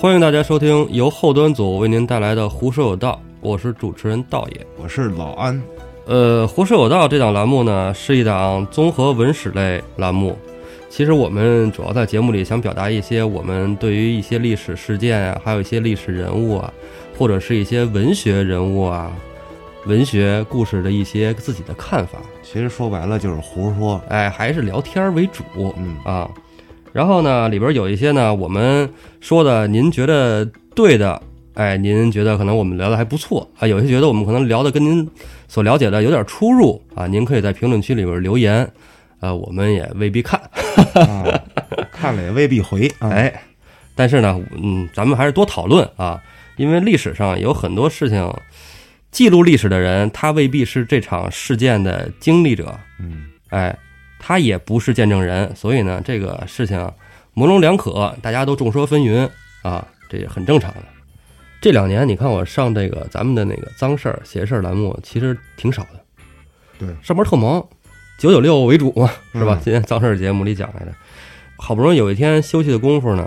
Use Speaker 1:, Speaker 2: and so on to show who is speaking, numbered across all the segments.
Speaker 1: 欢迎大家收听由后端组为您带来的《胡说有道》，我是主持人道爷。
Speaker 2: 我是老安，
Speaker 1: 呃，《胡说有道》这档栏目呢，是一档综合文史类栏目。其实我们主要在节目里想表达一些我们对于一些历史事件啊，还有一些历史人物啊，或者是一些文学人物啊、文学故事的一些自己的看法。
Speaker 2: 其实说白了就是胡说。
Speaker 1: 哎，还是聊天儿为主。
Speaker 2: 嗯
Speaker 1: 啊，然后呢，里边有一些呢，我们说的您觉得对的，哎，您觉得可能我们聊的还不错啊，有些觉得我们可能聊的跟您所了解的有点出入啊，您可以在评论区里边留言，呃，我们也未必看，
Speaker 2: 啊，看了也未必回。啊、
Speaker 1: 哎，但是呢，嗯，咱们还是多讨论啊，因为历史上有很多事情，记录历史的人，他未必是这场事件的经历者，
Speaker 2: 嗯，
Speaker 1: 哎，他也不是见证人，所以呢，这个事情模棱两可，大家都众说纷纭啊，这也很正常的。这两年，你看我上这个咱们的那个脏事儿、邪事儿栏目，其实挺少的。
Speaker 2: 对
Speaker 1: 上班特忙，九九六为主嘛，是吧？
Speaker 2: 嗯
Speaker 1: 今天脏事儿节目里讲来的，好不容易有一天休息的功夫呢，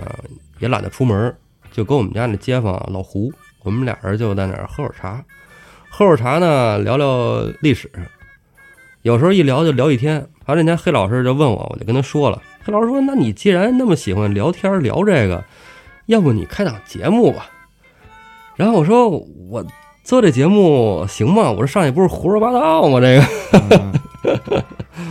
Speaker 1: 也懒得出门，就跟我们家那街坊老胡，我们俩人就在那儿喝会儿茶，喝会儿茶呢，聊聊历史。有时候一聊就聊一天。然后那天黑老师就问我，我就跟他说了。黑老师说：“那你既然那么喜欢聊天聊这个，要不你开档节目吧？”然后我说：“我做这节目行吗？我说上去不是胡说八道吗？这个。
Speaker 2: 嗯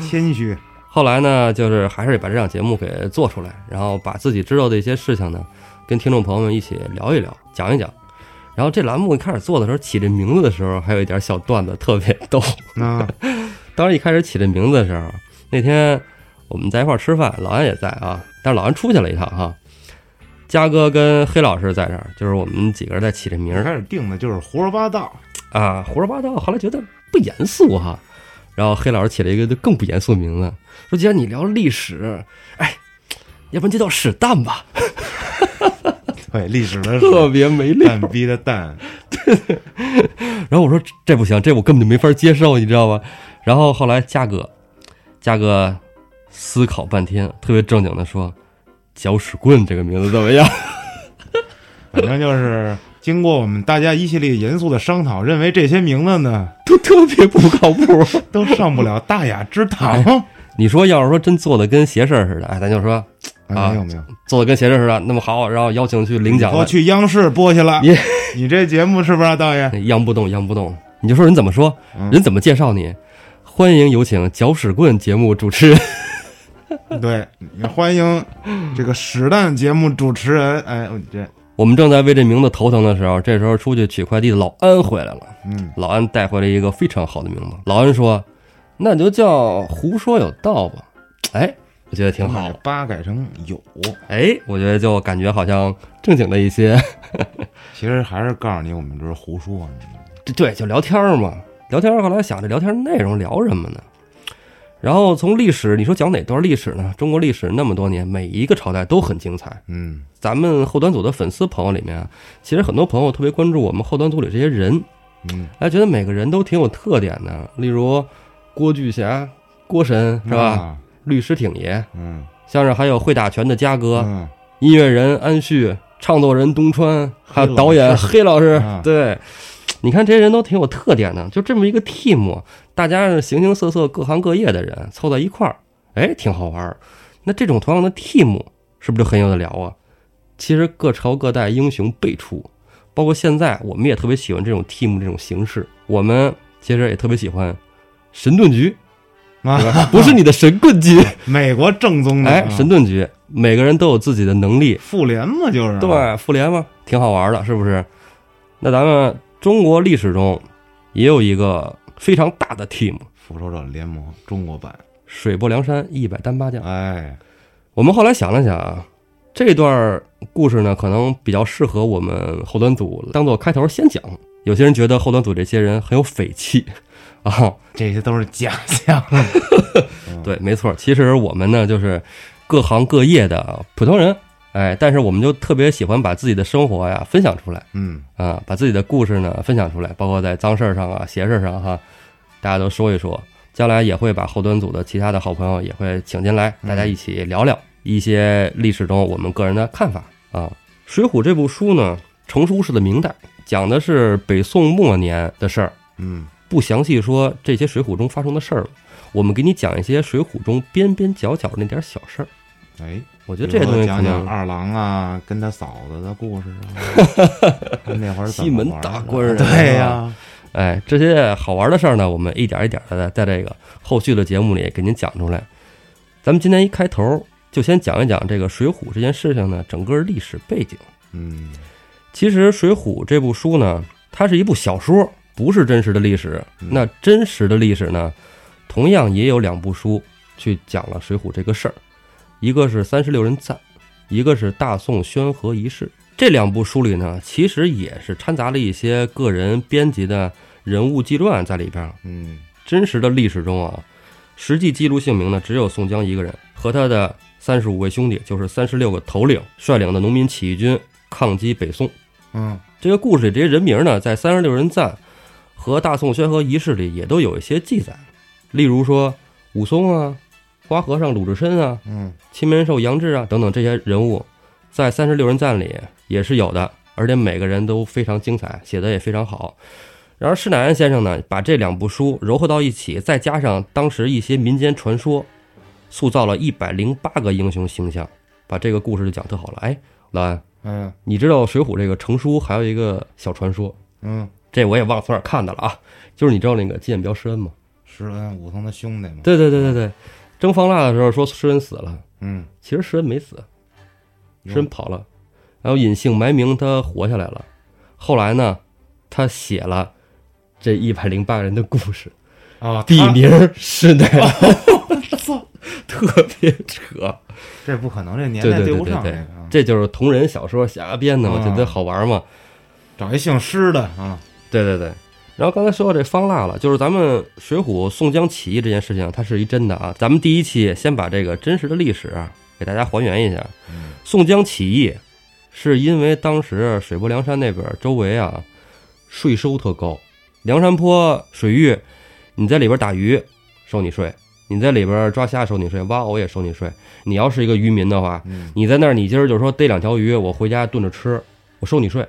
Speaker 2: 谦虚。
Speaker 1: 后来呢，就是还是把这档节目给做出来，然后把自己知道的一些事情呢，跟听众朋友们一起聊一聊，讲一讲。然后这栏目一开始做的时候，起这名字的时候，还有一点小段子，特别逗。
Speaker 2: 啊，
Speaker 1: 当时一开始起这名字的时候，那天我们在一块儿吃饭，老安也在啊，但是老安出去了一趟哈。嘉哥跟黑老师在这儿，就是我们几个人在起这名儿
Speaker 2: 开始定的就是胡说八道。
Speaker 1: 啊，胡说八道。后来觉得不严肃哈，然后黑老师起了一个更不严肃的名字，说既然你聊历史，哎，要不然就叫史蛋吧，
Speaker 2: 对，历史的
Speaker 1: 特别没料。
Speaker 2: 蛋逼的蛋。
Speaker 1: 然后我说这不行，这我根本就没法接受，你知道吧？然后后来嘉哥，嘉哥思考半天，特别正经的说：“搅屎棍这个名字怎么样
Speaker 2: 反正就是经过我们大家一系列严肃的商讨，认为这些名字呢？”
Speaker 1: 都特别不靠谱。
Speaker 2: 都上不了大雅之堂。
Speaker 1: 你说要是说真做的跟邪事儿似的，哎，咱就说啊
Speaker 2: 没有没有，
Speaker 1: 做的跟邪事儿似的，那么好，然后邀请去领奖
Speaker 2: 我，去央视播去了。
Speaker 1: 你
Speaker 2: 你这节目是不是啊，导演？
Speaker 1: 央不动，央不动。你就说人怎么说，
Speaker 2: 嗯
Speaker 1: 人怎么介绍你？欢迎有请搅屎棍节目主持人。
Speaker 2: 对，也欢迎这个屎蛋节目主持人。哎，我这，
Speaker 1: 我们正在为这名字头疼的时候，这时候出去取快递的老安回来了。
Speaker 2: 嗯，
Speaker 1: 老安带回来一个非常好的名字。老安说：“那就叫胡说有道吧。”哎，我觉得挺好
Speaker 2: 把。八改成有，
Speaker 1: 哎，我觉得就感觉好像正经了一些。
Speaker 2: 其实还是告诉你，我们这是胡说呢。
Speaker 1: 对对，就聊天儿嘛，聊天儿。后来想这聊天内容聊什么呢？然后从历史，你说讲哪段历史呢？中国历史那么多年，每一个朝代都很精彩。
Speaker 2: 嗯
Speaker 1: 咱们后端组的粉丝朋友里面啊，其实很多朋友特别关注我们后端组里这些人，
Speaker 2: 嗯，
Speaker 1: 哎，觉得每个人都挺有特点的。例如郭巨侠、郭神是吧？
Speaker 2: 啊？
Speaker 1: 律师挺爷，
Speaker 2: 嗯，
Speaker 1: 像是还有会打拳的嘉哥，
Speaker 2: 嗯，
Speaker 1: 音乐人安旭，唱作人东川，还有导演
Speaker 2: 师
Speaker 1: 黑老师。
Speaker 2: 啊
Speaker 1: 对，你看这些人都挺有特点的，就这么一个 team，大家是形形色色、各行各业的人凑在一块儿，哎，挺好玩儿。那这种同样的 team 是不是就很有的聊啊？其实各朝各代英雄辈出，包括现在我们也特别喜欢这种 team 这种形式。我们其实也特别喜欢神盾局，
Speaker 2: 啊，
Speaker 1: 不是你的神棍局，
Speaker 2: 美国正宗的，
Speaker 1: 神盾局，每个人都有自己的能力，
Speaker 2: 复联嘛，就是
Speaker 1: 对，复联嘛，挺好玩的，是不是？那咱们中国历史中也有一个非常大的 team，
Speaker 2: 复仇者联盟中国版，
Speaker 1: 水泊梁山一百单八将。
Speaker 2: 哎，
Speaker 1: 我们后来想了想啊，这段故事呢，可能比较适合我们后端组当做开头先讲。有些人觉得后端组这些人很有匪气 啊，
Speaker 2: 这些都是假象。
Speaker 1: 对，没错。其实我们呢，就是各行各业的普通人，哎，但是我们就特别喜欢把自己的生活呀分享出来
Speaker 2: 嗯，
Speaker 1: 啊，把自己的故事呢分享出来，包括在脏事儿上啊、邪事儿上哈，大家都说一说。将来也会把后端组的其他的好朋友也会请进来，大家一起聊聊一些历史中我们个人的看法啊。水浒》这部书呢，成书是在明代，讲的是北宋末年的事儿，
Speaker 2: 嗯
Speaker 1: 不详细说这些《水浒》中发生的事儿了。我们给你讲一些《水浒》中边边角角的那点小事儿。
Speaker 2: 哎，
Speaker 1: 我觉得这些东西可
Speaker 2: 讲讲
Speaker 1: 能
Speaker 2: 二郎啊跟他嫂子的故事啊，他那会儿
Speaker 1: 西门大官人
Speaker 2: 对呀，
Speaker 1: 哎，这些好玩的事儿呢，我们一点一点的在这个后续的节目里给您讲出来。咱们今天一开头就先讲一讲这个《水浒》这件事情呢，整个历史背景。
Speaker 2: 嗯
Speaker 1: 其实《水浒》这部书呢，它是一部小说，不是真实的历史。
Speaker 2: 嗯
Speaker 1: 那真实的历史呢，同样也有两部书去讲了《水浒》这个事儿，一个是《三十六人赞》，一个是《大宋宣和遗事》。这两部书里呢，其实也是掺杂了一些个人编辑的人物纪传在里边儿。
Speaker 2: 嗯
Speaker 1: 真实的历史中啊，实际记录姓名呢，只有宋江一个人和他的三十五位兄弟，就是三十六个头领率领的农民起义军抗击北宋。
Speaker 2: 嗯
Speaker 1: 这个故事里这些人名呢，在《三十六人赞》和《大宋宣和遗事》里也都有一些记载，例如说武松啊、花和尚鲁智深啊、
Speaker 2: 嗯
Speaker 1: 青面兽杨志啊等等这些人物，在《三十六人赞》里也是有的，而且每个人都非常精彩，写的也非常好。然而施耐庵先生呢，把这两部书糅合到一起，再加上当时一些民间传说，塑造了一百零八个英雄形象，把这个故事就讲特好了。哎，老安，
Speaker 2: 嗯
Speaker 1: 你知道《水浒》这个成书还有一个小传说，
Speaker 2: 嗯，
Speaker 1: 这我也忘了从哪儿看的了啊，就是你知道那个金眼彪施恩吗？
Speaker 2: 施恩武松的兄弟嘛，
Speaker 1: 对对对对对，征方腊的时候说诗人死了，
Speaker 2: 嗯，
Speaker 1: 其实诗人没死，诗人跑了，然后隐姓埋名，他活下来了。后来呢，他写了这一百零八人的故事，
Speaker 2: 啊，
Speaker 1: 笔名施耐庵，特别扯。
Speaker 2: 这不可能，这年代
Speaker 1: 对对对
Speaker 2: 不上
Speaker 1: 对对。
Speaker 2: 这个啊，
Speaker 1: 这就是同人小说瞎编的嘛，
Speaker 2: 啊
Speaker 1: 觉得好玩嘛。
Speaker 2: 找一姓施的啊，
Speaker 1: 对对对。然后刚才说到这方腊了，就是咱们《水浒》宋江起义这件事情，它是一真的啊。咱们第一期先把这个真实的历史啊给大家还原一下。
Speaker 2: 嗯
Speaker 1: 宋江起义是因为当时水泊梁山那边周围啊税收特高，梁山坡水域，你在里边打鱼收你税，你在里边抓虾收你税，挖藕也收你税。你要是一个渔民的话，
Speaker 2: 嗯
Speaker 1: 你在那儿，你今儿就说逮两条鱼，我回家炖着吃，我收你税，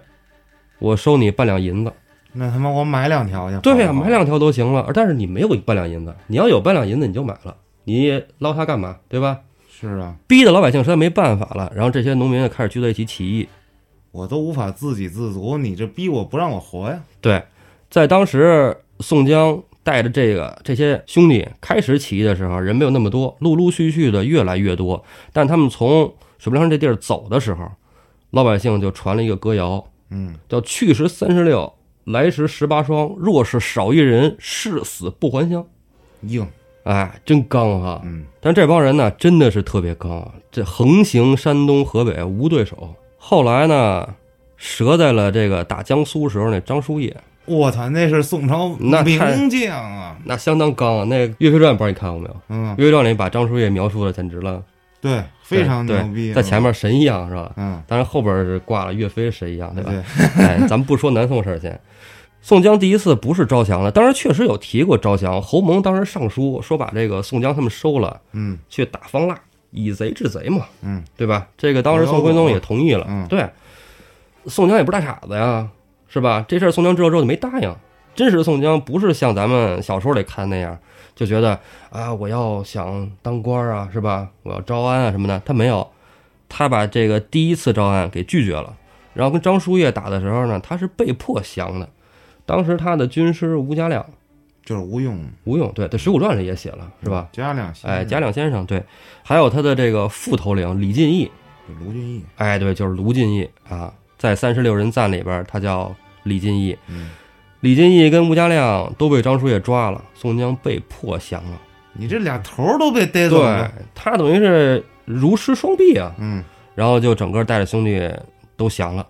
Speaker 1: 我收你半两银子。
Speaker 2: 那他妈我买两条去，
Speaker 1: 对呀、买两条都行了，但是你没有半两银子，你要有半两银子你就买了，你捞它干嘛？对吧？
Speaker 2: 是啊，
Speaker 1: 逼得老百姓实在没办法了，然后这些农民就开始聚在一起起义。
Speaker 2: 我都无法自给自足，你这逼我不让我活呀，
Speaker 1: 对，在当时宋江带着这个这些兄弟开始起义的时候，人没有那么多，陆陆续续的越来越多。但他们从水泊梁山这地儿走的时候，老百姓就传了一个歌谣，
Speaker 2: 嗯
Speaker 1: 叫“去时三十六，来时十八双，若是少一人，誓死不还乡。
Speaker 2: 硬，”
Speaker 1: 哎，真刚哈！
Speaker 2: 嗯
Speaker 1: 但这帮人呢，真的是特别刚啊，这横行山东河北无对手。后来呢，折在了这个打江苏时候那张叔夜，
Speaker 2: 我操，那是宋朝名将啊，
Speaker 1: 那相当刚啊！那《岳飞传》不知道你看过没有？
Speaker 2: 《嗯，
Speaker 1: 岳飞传》里把张叔夜描述的简直了，
Speaker 2: 对，非常
Speaker 1: 对
Speaker 2: 牛逼，
Speaker 1: 在前，面神一样是吧？
Speaker 2: 嗯，
Speaker 1: 当然后边是挂了岳飞神一样，对吧？
Speaker 2: 对，
Speaker 1: 哎，咱们不说南宋事儿先。宋江第一次不是招降了，当然确实有提过招降。侯蒙当时上书说把这个宋江他们收了，
Speaker 2: 嗯
Speaker 1: 去打方腊，以贼制贼嘛，
Speaker 2: 嗯
Speaker 1: 对吧？这个当时宋徽宗也同意了。
Speaker 2: 嗯
Speaker 1: 对，宋江也不是大傻子呀，是吧？这事儿宋江知道之后就没答应。真实的宋江不是像咱们小说里看那样，就觉得啊，我要想当官啊，是吧？我要招安啊什么的，他没有，他把这个第一次招安给拒绝了。然后跟张叔夜打的时候呢，他是被迫降的。当时他的军师吴家亮，
Speaker 2: 就是吴用，
Speaker 1: 吴用，对，在《水浒传》里也写了，是吧？
Speaker 2: 家亮先生，
Speaker 1: 哎，贾亮先生，对，还有他的这个副头领李进义，
Speaker 2: 卢俊义，
Speaker 1: 哎，对，就是卢俊义啊，在三十六人赞里边，他叫李进义。
Speaker 2: 嗯，
Speaker 1: 李进义跟吴家亮都被张叔夜抓了，宋江被迫降了。
Speaker 2: 你这俩头儿都被逮走
Speaker 1: 对
Speaker 2: 了，
Speaker 1: 他等于是如失双臂啊，
Speaker 2: 嗯
Speaker 1: 然后就整个带着兄弟都降了。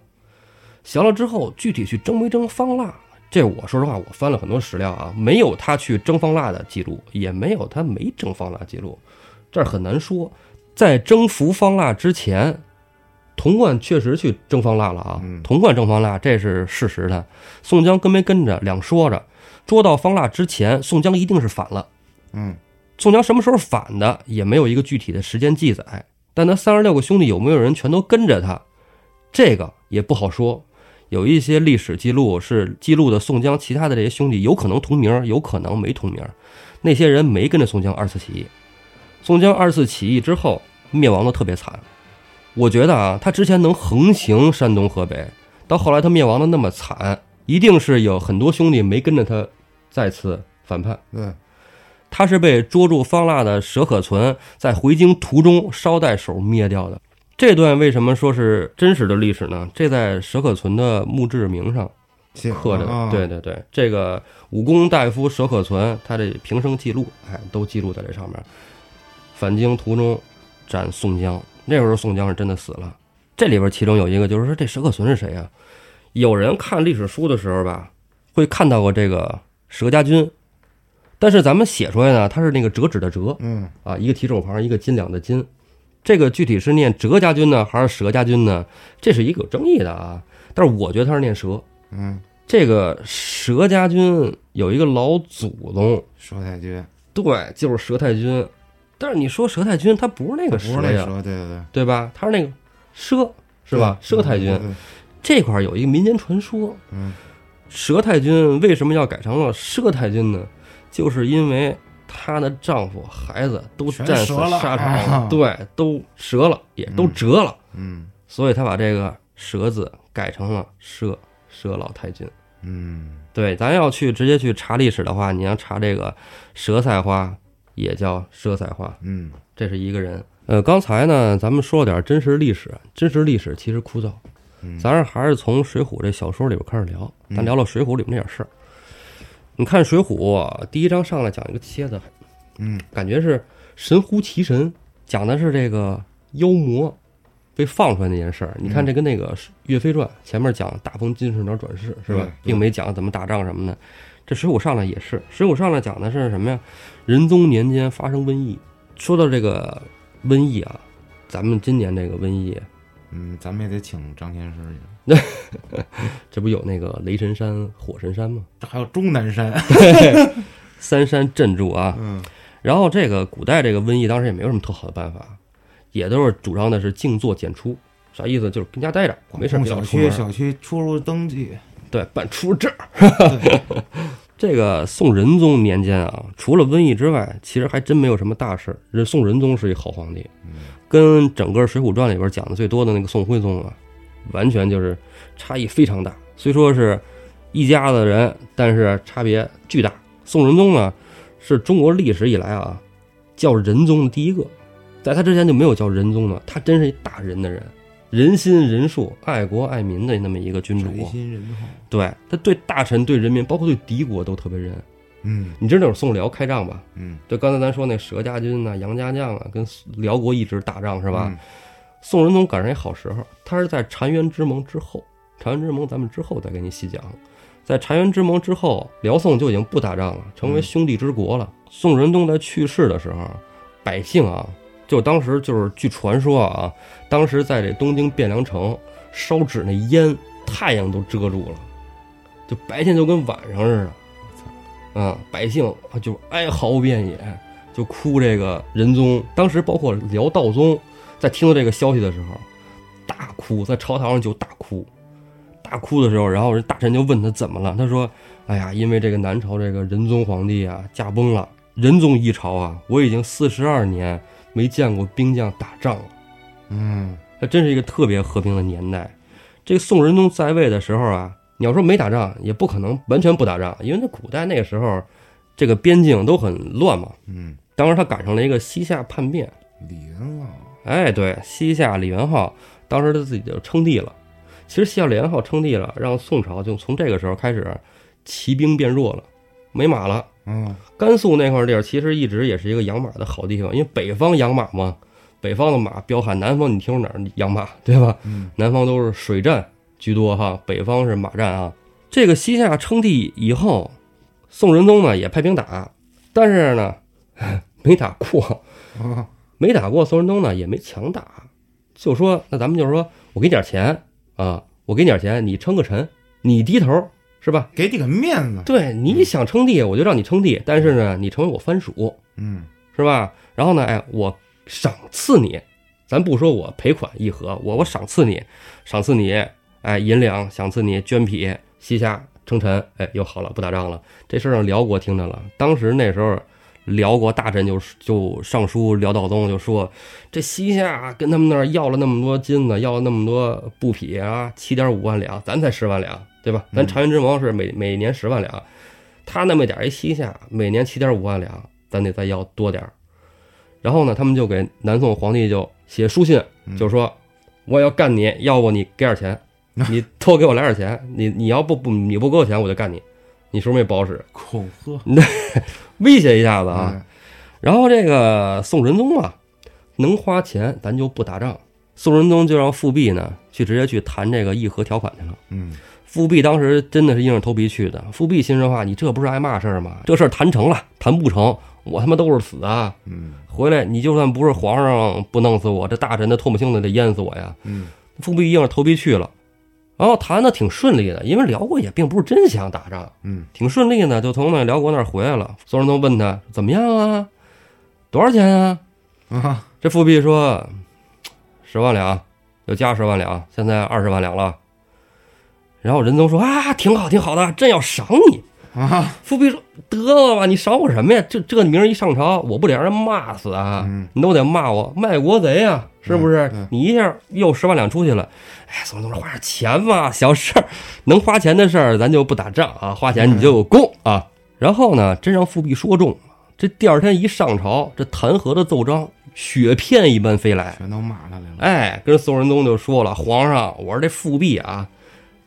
Speaker 1: 降了之后，具体去征没征方腊，这我说实话，我翻了很多史料啊，没有他去征方腊的记录，也没有他没征方腊记录，这儿很难说。在征服方腊之前，童贯确实去征方腊了啊，
Speaker 2: 嗯
Speaker 1: 童贯征方腊这是事实的。宋江跟没跟着两说着，捉到方腊之前，宋江一定是反了。
Speaker 2: 嗯
Speaker 1: 宋江什么时候反的，也没有一个具体的时间记载。但他三十六个兄弟有没有人全都跟着他，这个也不好说。有一些历史记录是记录的宋江其他的这些兄弟有可能同名，有可能没同名。那些人没跟着宋江二次起义。宋江二次起义之后灭亡的特别惨。我觉得啊，他之前能横行山东河北，到后来他灭亡的那么惨，一定是有很多兄弟没跟着他再次反叛。
Speaker 2: 对，
Speaker 1: 他是被捉住方腊的佘可存在回京途中捎带手灭掉的。这段为什么说是真实的历史呢？这在佘可存的墓志铭上刻着。
Speaker 2: 啊
Speaker 1: 对对对，这个武功大夫佘可存他的平生记录，哎，都记录在这上面。返京途中斩宋江，那时候宋江是真的死了。这里边其中有一个就是说，这佘克存是谁啊？有人看历史书的时候吧，会看到过这个佘家军，但是咱们写出来呢，它是那个折纸的折，
Speaker 2: 嗯，
Speaker 1: 啊，一个提手旁，一个斤两的斤。这个具体是念佘家军呢，还是佘家军呢？这是一个有争议的啊。但是我觉得他是念佘。
Speaker 2: 嗯，
Speaker 1: 这个佘家军有一个老祖宗，
Speaker 2: 佘太君
Speaker 1: 对，就是佘太君。但是你说佘太君，他不是那个佘呀，
Speaker 2: 对对对，
Speaker 1: 对吧？他是那个佘，是吧？佘太君。这块儿有一个民间传说，
Speaker 2: 嗯，
Speaker 1: 佘太君为什么要改成了？佘太君呢？就是因为她的丈夫、孩子都战死沙
Speaker 2: 啊
Speaker 1: 场，对，都折了，也都折了，
Speaker 2: 嗯。
Speaker 1: 所以她把这个“佘”字改成了“佘”，佘老太君。
Speaker 2: 嗯。
Speaker 1: 对，咱要去直接去查历史的话，你要查这个佘菜花，也叫佘彩花，
Speaker 2: 嗯。
Speaker 1: 这是一个人。呃，刚才呢，咱们说了点真实历史，真实历史其实枯燥，
Speaker 2: 嗯，
Speaker 1: 咱是还是从《水浒》这小说里边开始聊，咱
Speaker 2: 嗯
Speaker 1: 聊聊《水浒》里面那点事儿。你看《水浒》第一章上来讲一个蝎子，
Speaker 2: 嗯。
Speaker 1: 感觉是神乎其神，讲的是这个妖魔被放出来那件事儿。你看这跟那个《岳飞传》前面讲大风金翅鸟转世是吧？并没讲怎么打仗什么的。这《水浒》上来也是，《水浒》上来讲的是什么呀？仁宗年间发生瘟疫。说到这个瘟疫啊，咱们今年这个瘟疫，
Speaker 2: 嗯，咱们也得请张天师去，那
Speaker 1: 这不有那个雷神山、火神山吗？
Speaker 2: 这还有终南山，
Speaker 1: 三山镇住啊。
Speaker 2: 嗯
Speaker 1: 然后这个古代这个瘟疫当时也没有什么特好的办法，也都是主张的是静坐简出，啥意思？就是跟家待着，没事儿
Speaker 2: 小区小区出入登记，
Speaker 1: 对，办出入证儿。这个宋仁宗年间啊，除了瘟疫之外，其实还真没有什么大事儿。这宋仁宗是一好皇帝，跟整个《水浒传》里边讲的最多的那个宋徽宗啊，完全就是差异非常大。虽说是一家子人，但是差别巨大。宋仁宗呢，是中国历史以来啊叫仁宗的第一个，在他之前就没有叫仁宗的，他真是一大仁的人，仁心仁术、爱国爱民的那么一个君主。
Speaker 2: 宅心仁厚，
Speaker 1: 对他对大臣、对人民，包括对敌国都特别仁。
Speaker 2: 嗯
Speaker 1: 你知道那会儿宋辽开仗吧？
Speaker 2: 嗯
Speaker 1: 就刚才咱说那佘家军呐、杨家将啊，跟辽国一直打仗是
Speaker 2: 是
Speaker 1: 吧？？宋仁宗赶上一好时候，他是在澶渊之盟之后，澶渊之盟咱们之后再给你细讲。在澶渊之盟之后，辽宋就已经不打仗了，成为
Speaker 2: 嗯
Speaker 1: 兄弟之国了。宋仁宗在去世的时候，百姓啊，就当时就是据传说啊，当时在这东京汴梁城烧纸那烟，太阳都遮住了，就白天就跟晚上似的。啊，百姓就哀嚎遍野，就哭这个仁宗。当时包括辽道宗，在听到这个消息的时候，大哭，在朝堂上就大哭，大哭的时候，然后人大臣就问他怎么了，他说：“哎呀，因为这个南朝这个仁宗皇帝啊驾崩了，仁宗一朝啊，我已经四十二年没见过兵将打仗了。”
Speaker 2: 嗯
Speaker 1: 还真是一个特别和平的年代。这个宋仁宗在位的时候啊，你要说没打仗，也不可能完全不打仗，因为那古代那个时候，这个边境都很乱嘛。
Speaker 2: 嗯，
Speaker 1: 当时他赶上了一个西夏叛变，
Speaker 2: 李元昊，
Speaker 1: 哎，对，西夏李元昊当时他自己就称帝了。其实西夏李元昊称帝了，让宋朝就从这个时候开始骑兵变弱了，没马了。
Speaker 2: 嗯
Speaker 1: 甘肃那块地儿其实一直也是一个养马的好地方，因为北方养马嘛，北方的马彪悍，南方你听说哪儿养马，对吧？
Speaker 2: 嗯
Speaker 1: 南方都是水战居多哈，北方是马战啊。这个西夏称帝以后，宋仁宗呢也派兵打，但是呢 没打过，
Speaker 2: 啊
Speaker 1: 没打过。宋仁宗呢也没强打，就说那咱们就是说我给你点钱啊，我给你点钱，你称个臣，你低头是吧？
Speaker 2: 给你个面子，
Speaker 1: 对，你想称帝，我就让你称帝，但是呢，你成为我藩属
Speaker 2: 嗯
Speaker 1: 是吧？然后呢，哎，我赏赐你咱不说我赔款议和，我我赏赐你，赏赐你，哎，银两，赏赐你绢匹，西夏称臣，哎，又好了，不打仗了。这事儿让辽国听着了，当时那时候。辽国大臣就就上书辽道宗，就说这西夏跟他们那儿要了那么多金子，要了那么多布匹啊，七点五万两，咱才十万两，对吧？咱澶渊之盟是每每年十万两，他那么点儿一西夏，每年七点五万两，咱得再要多点儿。然后呢，他们就给南宋皇帝就写书信，就说我要干你，要不你给点钱，你多给我来点钱，你你要不不你不给我钱，我就干你，你是不是也不好使？
Speaker 2: 恐吓，
Speaker 1: 威胁一下子啊，然后这个宋仁宗啊，能花钱，咱就不打仗。宋仁宗就让富弼呢去直接去谈这个议和条款去了。
Speaker 2: 嗯，
Speaker 1: 富弼当时真的是硬着头皮去的。富弼心说话，你这不是挨骂事儿吗？这事儿谈成了，谈不成，我他妈都是死啊！
Speaker 2: 嗯，
Speaker 1: 回来你就算不是皇上不弄死我，这大臣的唾沫星子得淹死我呀！
Speaker 2: 嗯，
Speaker 1: 富弼硬着头皮去了，然后谈的挺顺利的，因为辽国也并不是真想打仗。
Speaker 2: 嗯，
Speaker 1: 挺顺利的，就从那辽国那儿回来了。宋仁宗问他怎么样啊？多少钱啊？
Speaker 2: 啊，
Speaker 1: 这富弼说十万两，又加十万两，现在二十万两了。然后仁宗说啊，挺好，挺好的，朕要赏你。
Speaker 2: 啊，
Speaker 1: 富弼说得了吧，你赏我什么呀？这这名儿一上朝，我不得让人骂死啊？
Speaker 2: 嗯
Speaker 1: 你都得骂我卖国贼啊、是不是？你一下又十万两出去了，哎，宋仁宗说花点钱嘛，小事儿，能花钱的事儿咱就不打仗啊，花钱你就有功啊。然后呢，真让富弼说中了，这第二天一上朝，这弹劾的奏章雪片一般飞来，
Speaker 2: 全都骂他来了。
Speaker 1: 哎，跟宋仁宗就说了，皇上，我说这富弼啊，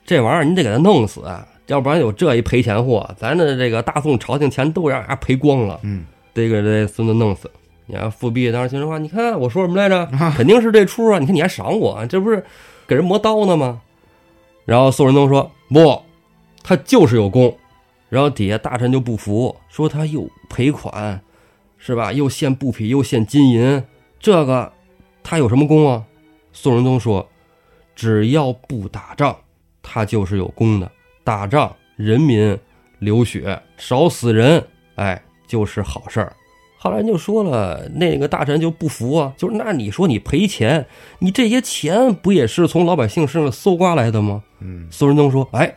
Speaker 1: 这玩意儿你得给他弄死，要不然有这一赔钱货，咱的这个大宋朝廷钱都让人家赔光了，
Speaker 2: 嗯，
Speaker 1: 得给这孙子弄死。你看富弼当时心说话，你看我说什么来着？肯定是这出啊！你看你还赏我，这不是给人磨刀呢吗？然后宋仁宗说不，他就是有功。然后底下大臣就不服，说他又赔款，是吧？又献布匹，又献金银，这个他有什么功啊？宋仁宗说，只要不打仗，他就是有功的。打仗，人民流血，少死人，哎，就是好事儿。后来就说了，那个大臣就不服啊，就是那你说你赔钱，你这些钱不也是从老百姓身上搜刮来的吗？
Speaker 2: 嗯，
Speaker 1: 宋仁宗说：“哎，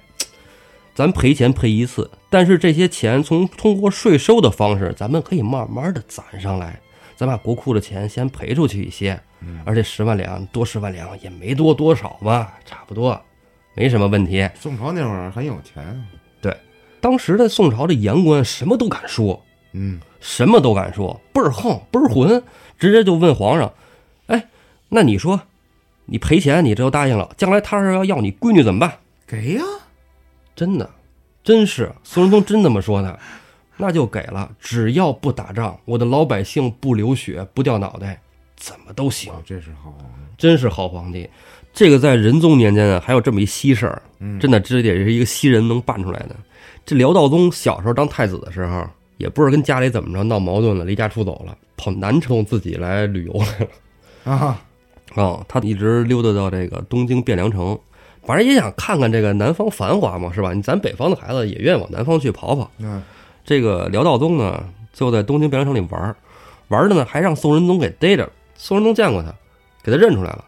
Speaker 1: 咱赔钱赔一次，但是这些钱从通过税收的方式，咱们可以慢慢的攒上来。咱把国库的钱先赔出去一些，
Speaker 2: 嗯
Speaker 1: 而且十万两多十万两也没多多少吧，差不多，没什么问题。
Speaker 2: 宋朝那会儿很有钱啊。
Speaker 1: 当时的宋朝的言官什么都敢说，
Speaker 2: 嗯，
Speaker 1: 什么都敢说，倍儿横倍儿混，直接就问皇上：哎，那你说，你赔钱你这都答应了，将来他是要要你闺女怎么办？”
Speaker 2: 给呀。
Speaker 1: 真的，真是宋仁宗真这么说的，那就给了，只要不打仗，我的老百姓不流血不掉脑袋，怎么都行。
Speaker 2: 哦，这是好。
Speaker 1: 真是好皇帝。这个在仁宗年间啊，还有这么一稀事儿，
Speaker 2: 嗯，
Speaker 1: 真的这也是一个稀人能办出来的。这辽道宗小时候当太子的时候，也不知道跟家里怎么着闹矛盾了，离家出走了，跑南城自己来旅游来了。
Speaker 2: 啊，
Speaker 1: 哦，他一直溜达到这个东京汴梁城，反正也想看看这个南方繁华嘛，是吧？你咱北方的孩子也愿意往南方去跑跑。
Speaker 2: 嗯，
Speaker 1: 这个辽道宗呢，就在东京汴梁城里玩儿，玩的呢还让宋仁宗给逮着了。宋仁宗见过他，给他认出来了，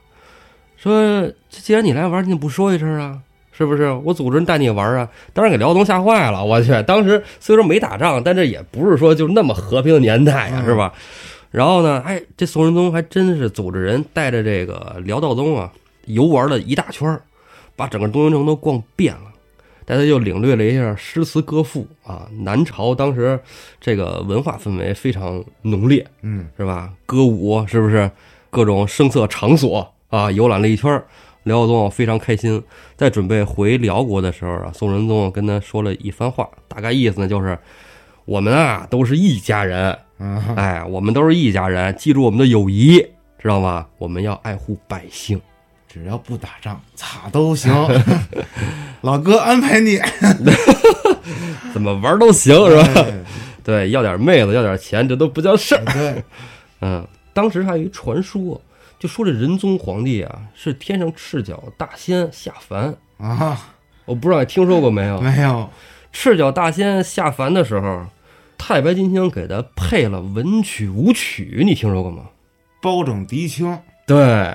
Speaker 1: 说：“既然你来玩，你怎么不说一声啊？是不是？我组织人带你玩啊！”当然给辽道宗吓坏了。我去，当时虽说没打仗，但这也不是说就那么和平的年代呀、
Speaker 2: 嗯
Speaker 1: 是吧？然后呢，哎，这宋仁宗还真是组织人带着这个辽道宗啊游玩了一大圈儿，把整个东京城都逛遍了。大家又领略了一下诗词歌赋啊，南朝当时这个文化氛围非常浓烈，
Speaker 2: 嗯，
Speaker 1: 是吧？歌舞是不是各种声色场所啊？游览了一圈，辽道宗非常开心。在准备回辽国的时候啊，宋仁宗跟他说了一番话，大概意思呢就是：我们啊都是一家人，
Speaker 2: 啊，
Speaker 1: 哎，我们都是一家人，记住我们的友谊，知道吗？我们要爱护百姓。
Speaker 2: 只要不打仗，咋都行。老哥安排你，
Speaker 1: 怎么玩都行，是吧？
Speaker 2: 哎
Speaker 1: 对，要点妹子，要点钱，这都不叫事儿。
Speaker 2: 对，
Speaker 1: 嗯，当时还有一传说，就说这仁宗皇帝啊是天上赤脚大仙下凡，
Speaker 2: 啊，
Speaker 1: 我不知道你听说过没有？
Speaker 2: 没有，
Speaker 1: 赤脚大仙下凡的时候，太白金星给他配了文曲武曲，你听说过吗？
Speaker 2: 包拯狄青，
Speaker 1: 对，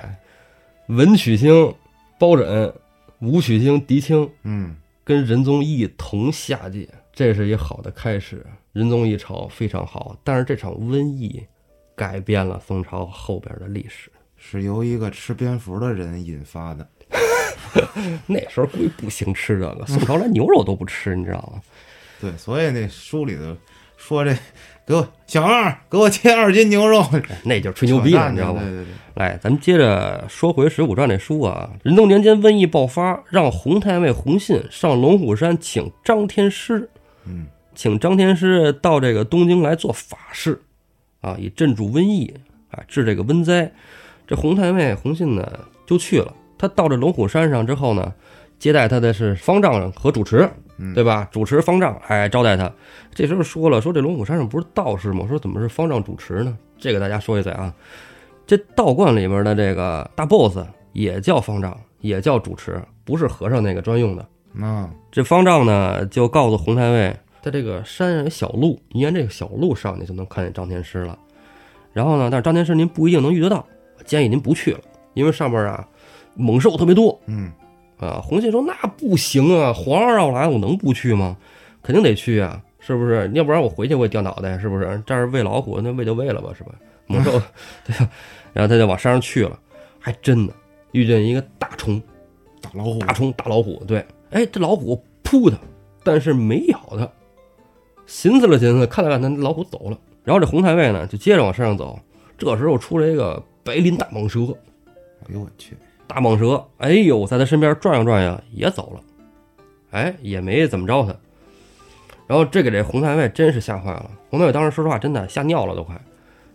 Speaker 1: 文曲星包拯，武曲星狄青
Speaker 2: 嗯，
Speaker 1: 跟仁宗一同下界，这是一好的开始。仁宗一朝非常好，但是这场瘟疫改变了宋朝后边的历史。
Speaker 2: 是由一个吃蝙蝠的人引发的。
Speaker 1: 那时候估计不行吃这个，宋朝连牛肉都不吃，你知道吗？
Speaker 2: 对，所以那书里头说这，给我小二，给我切二斤牛肉，
Speaker 1: 那就是吹牛逼了，你知道吗？
Speaker 2: 对对对，
Speaker 1: 来，咱们接着说回《水浒传》这书啊。仁宗年间瘟疫爆发，让洪太尉洪信上龙虎山请张天师，
Speaker 2: 嗯，
Speaker 1: 请张天师到这个东京来做法事，啊，以镇住瘟疫，啊，治这个瘟灾。这洪太尉洪信呢就去了。他到这龙虎山上之后呢，接待他的是方丈和主持，
Speaker 2: 嗯
Speaker 1: 对吧？主持方丈，哎，招待他。这时候说了，说这龙虎山上不是道士吗？说怎么是方丈主持呢？这个大家说一嘴啊。这道观里面的这个大 boss 也叫方丈，也叫主持，不是和尚那个专用的。
Speaker 2: 啊
Speaker 1: 这方丈呢，就告诉洪太尉，在这个山上有小路，你沿这个小路上，去就能看见张天师了。然后呢，但是张天师您不一定能遇得到，建议您不去了，因为上面啊猛兽特别多
Speaker 2: 嗯，
Speaker 1: 啊。洪信说那不行啊，皇上让我来，我能不去吗？肯定得去啊，是不是？要不然我回去我也掉脑袋，是不是？这儿喂老虎，那喂就喂了吧，是吧？猛兽，对吧？然后他就往山上去了，还真的遇见一个大虫，
Speaker 2: 大老虎，
Speaker 1: 大虫大老虎，对，哎，这老虎扑他，但是没咬他。寻思了寻思，看了看他，那老虎走了。然后这红太尉呢，就接着往山上走。这时候出来一个白鳞大蟒蛇，
Speaker 2: 哎呦我去，
Speaker 1: 大蟒蛇，哎呦，在他身边转悠转悠，也走了，哎，也没怎么着他。然后这给这红太尉真是吓坏了。红太尉当时说实话，真的吓尿了都快，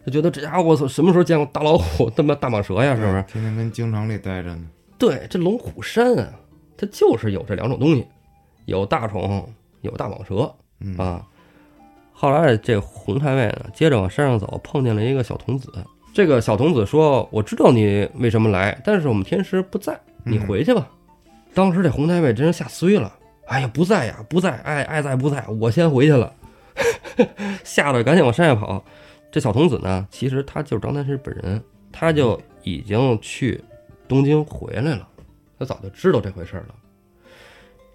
Speaker 1: 就觉得这家伙我，什么时候见过大老虎、他妈大蟒蛇呀？是不是？
Speaker 2: 天天跟京城里待着呢。
Speaker 1: 对，这龙虎山啊，它就是有这两种东西，有大虫，有大蟒蛇
Speaker 2: 嗯
Speaker 1: 啊。后来这红太尉呢，接着往山上走，碰见了一个小童子。这个小童子说：“我知道你为什么来，但是我们天师不在，你
Speaker 2: 嗯
Speaker 1: 回去吧。当时这洪太尉真是吓衰了，哎呀，不在呀，不在，爱爱在不在，我先回去了，吓得赶紧往山下跑。这小童子呢，其实他就是张天师本人，他就已经去东京回来了，他早就知道这回事儿了。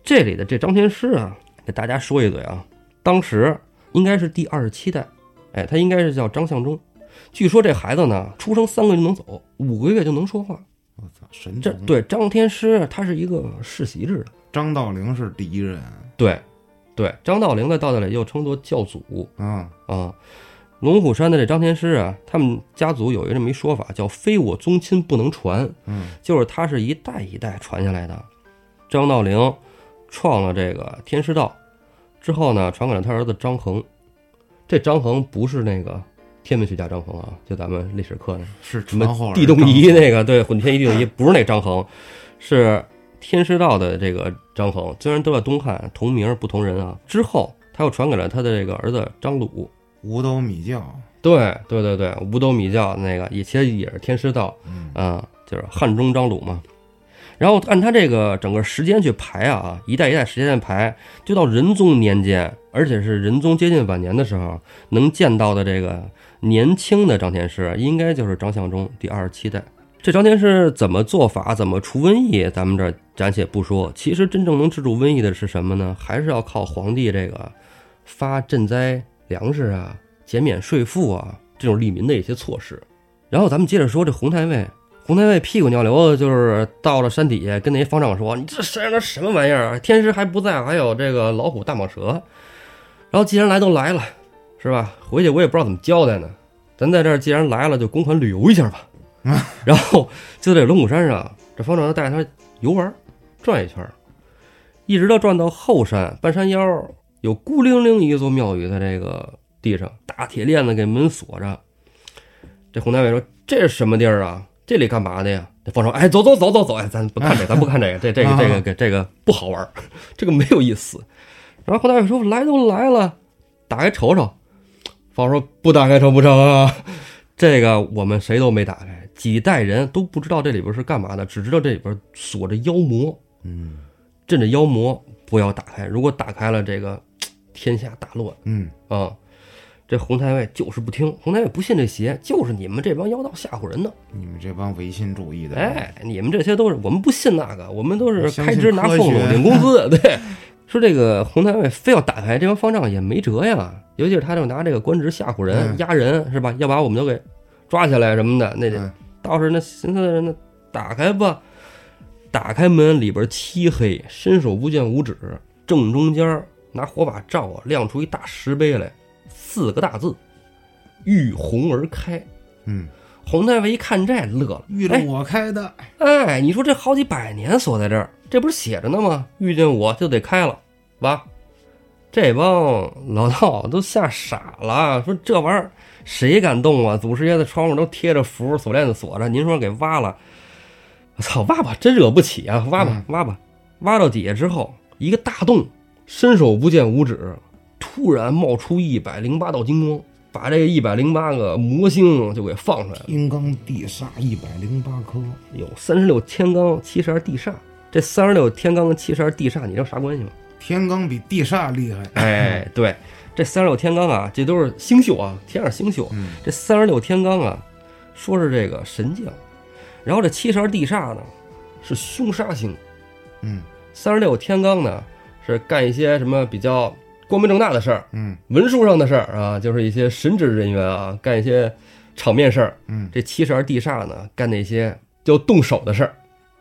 Speaker 1: 这里的这张天师啊，给大家说一嘴啊，当时应该是第二十七代，哎，他应该是叫张相忠。据说这孩子呢，出生三个月就能走，五个月就能说话。
Speaker 2: 我操，神！
Speaker 1: 这对张天师，他是一个世袭制的。
Speaker 2: 张道陵是第一人
Speaker 1: 对，对，张道陵在道教里又称作教祖
Speaker 2: 啊，
Speaker 1: 啊。龙虎山的这张天师啊，他们家族有一这么一说法，叫“非我宗亲不能传”，
Speaker 2: 嗯
Speaker 1: 就是他是一代一代传下来的。张道陵创了这个天师道之后呢，传给了他儿子张衡。这张衡不是那个天文学家张衡啊，就咱们历史课那
Speaker 2: 是
Speaker 1: 什么地动仪那个，对，混天仪、地动仪不是那张衡，是天师道的这个张衡。虽然都在东汉，同名不同人啊。之后他又传给了他的这个儿子张鲁。
Speaker 2: 五斗米教，
Speaker 1: 对对对对，五斗米教那个，也其实也是天师道
Speaker 2: 嗯
Speaker 1: 啊，就是汉中张鲁嘛。然后按他这个整个时间去排啊，一代一代时间排，就到仁宗年间，而且是仁宗接近晚年的时候，能见到的这个年轻的张天师，应该就是张相忠第二十七代。这张天师怎么做法，怎么除瘟疫，咱们这儿暂且不说。其实真正能治住瘟疫的是什么呢？还是要靠皇帝这个发赈灾粮食啊、减免税赋啊这种利民的一些措施。然后咱们接着说这洪太尉，洪太尉屁股尿流的，就是到了山底下跟那些方丈说：“你这山上什么玩意儿啊？天师还不在，还有这个老虎、大蟒蛇。”然后既然来都来了，是吧？回去我也不知道怎么交代呢。咱在这儿既然来了，就公款旅游一下吧。然后就在龙骨山上，这方丈就带他游玩，转一圈，一直到转到后山半山腰，有孤零零一座庙宇在这个地上，大铁链子给门锁着。这洪大伟说：“这是什么地儿啊？这里干嘛的呀？”这方丈：“哎，走走走走走，哎，咱不看这个，咱不看这个，这这个这个这这个不好玩，这个没有意思。”然后洪大伟说：“来都来了，打开瞅瞅。”方说：“不打开成不成啊？这个我们谁都没打开，几代人都不知道这里边是干嘛的，只知道这里边锁着妖魔，
Speaker 2: 嗯
Speaker 1: 镇着妖魔，不要打开。如果打开了，这个 天下大乱。”
Speaker 2: 嗯
Speaker 1: 啊。这洪太尉就是不听，洪太尉不信这邪，就是你们这帮妖道吓唬人呢。
Speaker 2: 你们这帮唯心主义的，
Speaker 1: 哎，你们这些都是我们不信那个，我们都是开支拿俸禄领工资。对，说这个洪太尉非要打开这帮方丈也没辙呀，尤其是他就拿这个官职吓唬人、
Speaker 2: 嗯
Speaker 1: 压人，是吧？要把我们都给抓起来什么的，那得
Speaker 2: 嗯
Speaker 1: 道士那寻思那打开吧，打开门里边漆黑，伸手不见五指，正中间拿火把照啊，亮出一大石碑来，四个大字“遇红而开
Speaker 2: 嗯，”。
Speaker 1: 洪太尉一看这乐了，哎
Speaker 2: 遇着我开的，
Speaker 1: 哎，你说这好几百年锁在这儿，这不是写着呢吗？遇见我就得开了，吧？这帮老道都吓傻了，说这玩意儿谁敢动啊？祖师爷的窗户都贴着符，锁链子锁着，您说给挖了，我操，挖吧，真惹不起啊！挖吧，挖吧，挖到底下之后，一个大洞，伸手不见五指，突然冒出一百零八道金光，把这一百零八个魔星就给放出来了。
Speaker 2: 天罡地煞一百零八颗，
Speaker 1: 有三十六天罡，七十二地煞。这三十六天罡跟七十二地煞，你知道啥关系吗？
Speaker 2: 天罡比地煞厉害，
Speaker 1: 哎，对，这三十六天罡啊，这都是星宿啊，天上星宿。
Speaker 2: 嗯
Speaker 1: 这三十六天罡啊，说是这个神将，然后这七十二地煞呢是凶杀星，
Speaker 2: 嗯
Speaker 1: 三十六天罡呢是干一些什么比较光明正大的事儿，
Speaker 2: 嗯
Speaker 1: 文书上的事儿啊，就是一些神职人员啊干一些场面事儿。
Speaker 2: 嗯，
Speaker 1: 这七十二地煞呢干那些叫动手的事儿。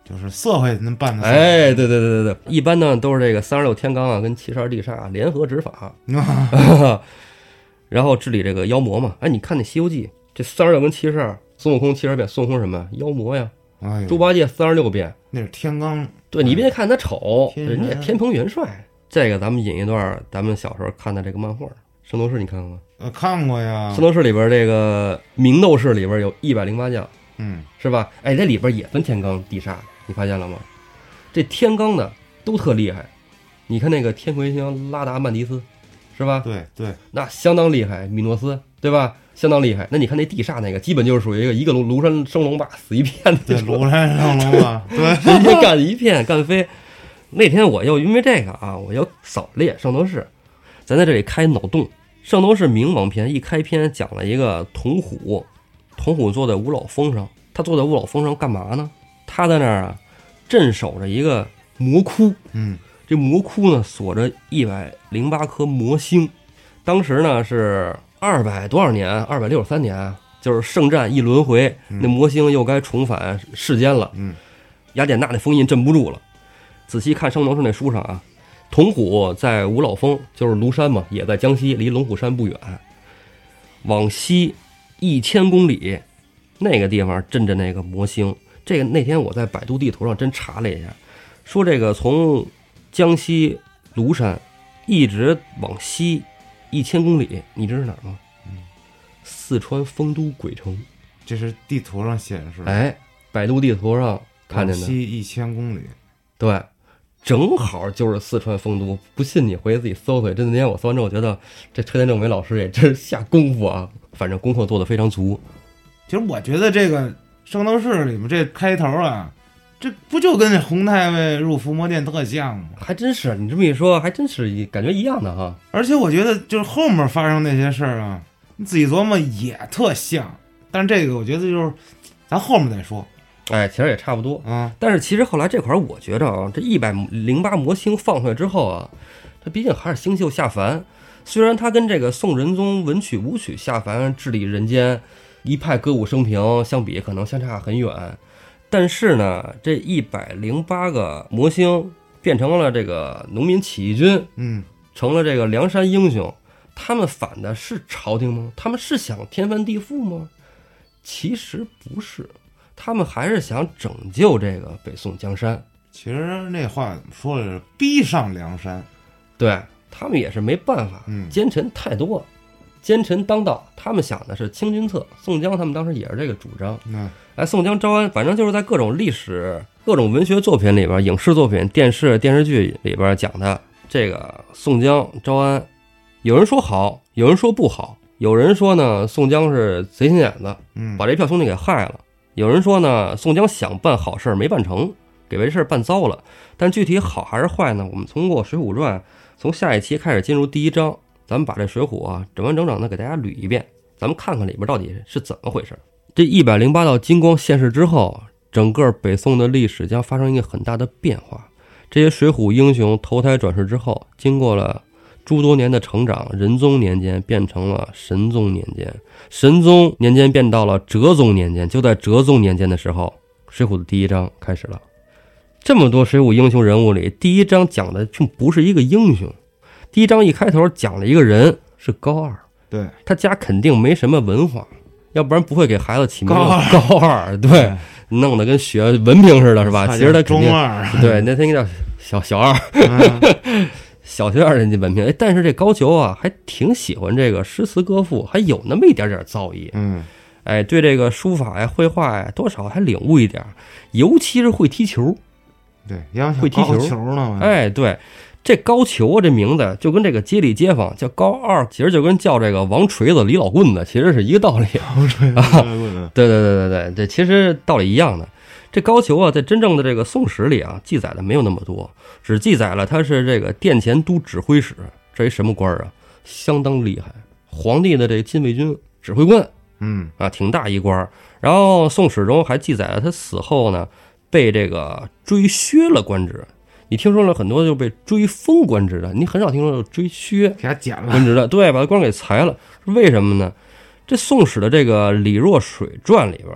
Speaker 2: 就是社会能办的事儿，
Speaker 1: 哎，对对对对对，一般呢都是这个三十六天罡啊跟七十二地煞联合执法，
Speaker 2: 啊，
Speaker 1: 然后治理这个妖魔嘛。哎，你看那《西游记》，这三十六跟七十二，孙悟空七十二变，孙悟空什么？妖魔呀。
Speaker 2: 哎，
Speaker 1: 猪八戒三十六变，
Speaker 2: 那是天罡，
Speaker 1: 对你别看他丑，人家天蓬元帅。这个咱们引一段咱们小时候看的这个漫画《圣斗士》，你看过吗？
Speaker 2: 呃，看过呀
Speaker 1: 圣，斗士》里边这个明斗士里边有一百零八将，
Speaker 2: 嗯
Speaker 1: 是吧？哎，这里边也分天罡地煞，你发现了吗？这天罡的都特厉害。你看那个天魁星拉达曼迪斯，是吧？
Speaker 2: 对对，
Speaker 1: 那相当厉害，米诺斯，对吧？相当厉害。那你看那地煞那个，基本就是属于一个一个庐庐山升龙霸，死一片的
Speaker 2: 庐山升龙霸，对，
Speaker 1: 直接干一片干飞。那天我又因为这个啊，我又扫猎《圣斗士》，咱在这里开脑洞，《圣斗士冥王篇》一开篇讲了一个铜虎，铜虎坐在五老峰上，他坐在五老峰上干嘛呢？他在那儿啊，镇守着一个魔窟，
Speaker 2: 嗯
Speaker 1: 这魔窟呢锁着一百零八颗魔星，当时呢是二百多少年？二百六十三年啊，就是圣战一轮回，那魔星又该重返世间了。
Speaker 2: 嗯
Speaker 1: 雅典娜的封印镇不住了。仔细看《圣斗士》那书上啊，铜鼓在五老峰，就是庐山嘛，也在江西，离龙虎山不远。往西一千公里，那个地方镇着那个魔星。这个那天我在百度地图上真查了一下，说这个从江西庐山一直往西一千公里，你知道是哪儿吗？四川丰都鬼城。
Speaker 2: 这是地图上显示的，
Speaker 1: 哎，百度地图上看见的，
Speaker 2: 往西一千公里，
Speaker 1: 对，正好就是四川丰都。不信你回去自己搜搜。真的那天我搜完之后，我觉得这车田正美老师也真是下功夫啊，反正功课做得非常足。
Speaker 2: 其实我觉得这个《圣斗士》里面这开头啊，这不就跟那洪太尉入伏魔殿特像吗？
Speaker 1: 还真是，你这么一说，还真是一感觉一样的哈。
Speaker 2: 而且我觉得就是后面发生那些事儿啊，你自己琢磨也特像。但是这个我觉得就是咱后面再说
Speaker 1: 哎，其实也差不多。
Speaker 2: 啊。
Speaker 1: 但是其实后来这块儿，我觉着啊，这一百零八魔星放出来之后啊，它毕竟还是星宿下凡。虽然它跟这个宋仁宗文曲武曲下凡治理人间，一派歌舞升平相比，可能相差很远。但是呢，这一百零八个魔星变成了这个农民起义军，
Speaker 2: 嗯，
Speaker 1: 成了这个梁山英雄。他们反的是朝廷吗？他们是想天翻地覆吗？其实不是，他们还是想拯救这个北宋江山。
Speaker 2: 其实那话怎么说来着？逼上梁山。
Speaker 1: 对他们也是没办法，
Speaker 2: 嗯
Speaker 1: 奸臣太多，奸臣当道。他们想的是清君侧，宋江他们当时也是这个主张。
Speaker 2: 嗯
Speaker 1: 哎，宋江招安，反正就是在各种历史、各种文学作品里边、影视作品、电视电视剧里边讲的这个宋江招安。有人说好，有人说不好，有人说呢，宋江是贼心眼子，
Speaker 2: 嗯，
Speaker 1: 把这票兄弟给害了。有人说呢，宋江想办好事儿没办成，给这事儿办糟了。但具体好还是坏呢？我们通过《水浒传》，从下一期开始进入第一章，咱们把这《水浒》啊整完整整的给大家捋一遍，咱们看看里边到底是怎么回事。这一百零八道金光现世之后，整个北宋的历史将发生一个很大的变化。这些水浒英雄投胎转世之后，经过了诸多年的成长，仁宗年间变成了神宗年间，神宗年间变到了哲宗年间。就在哲宗年间的时候，《水浒》的第一章开始了。这么多水浒英雄人物里，第一章讲的并不是一个英雄。第一章一开头讲了一个人是高二，
Speaker 2: 对，
Speaker 1: 他家肯定没什么文化，要不然不会给孩子起名
Speaker 2: 高二
Speaker 1: 高二，对，弄得跟学文凭似的，是吧？其实他
Speaker 2: 中二，
Speaker 1: 对，那他应该叫小小二，
Speaker 2: 嗯
Speaker 1: 小学二年级文凭。哎，但是这高俅啊，还挺喜欢这个诗词歌赋，还有那么一点点造诣。
Speaker 2: 嗯，
Speaker 1: 哎，对这个书法呀、绘画呀，多少还领悟一点，尤其是会踢球。
Speaker 2: 对，要想
Speaker 1: 会踢球
Speaker 2: 高球呢，，
Speaker 1: 哎，对，这高俅啊，这名字就跟这个街里街坊叫高二，其实就跟叫这个王锤子、李老棍子，其实是一个道理王锤。
Speaker 2: 啊，
Speaker 1: 对对对对对，这其实道理一样的。这高俅啊，在真正的这个《宋史》里啊，记载的没有那么多，只记载了他是这个殿前都指挥使，这一什么官儿啊？相当厉害，皇帝的这个禁卫军指挥官
Speaker 2: 嗯
Speaker 1: 啊，挺大一官儿。然后《宋史》中还记载了他死后呢，被这个追削了官职。你听说了很多就被追封官职的，你很少听说有追削
Speaker 2: 给他减了，
Speaker 1: 官职的，对，把他官给裁了，为什么呢？这《宋史》的这个《李若水传》里边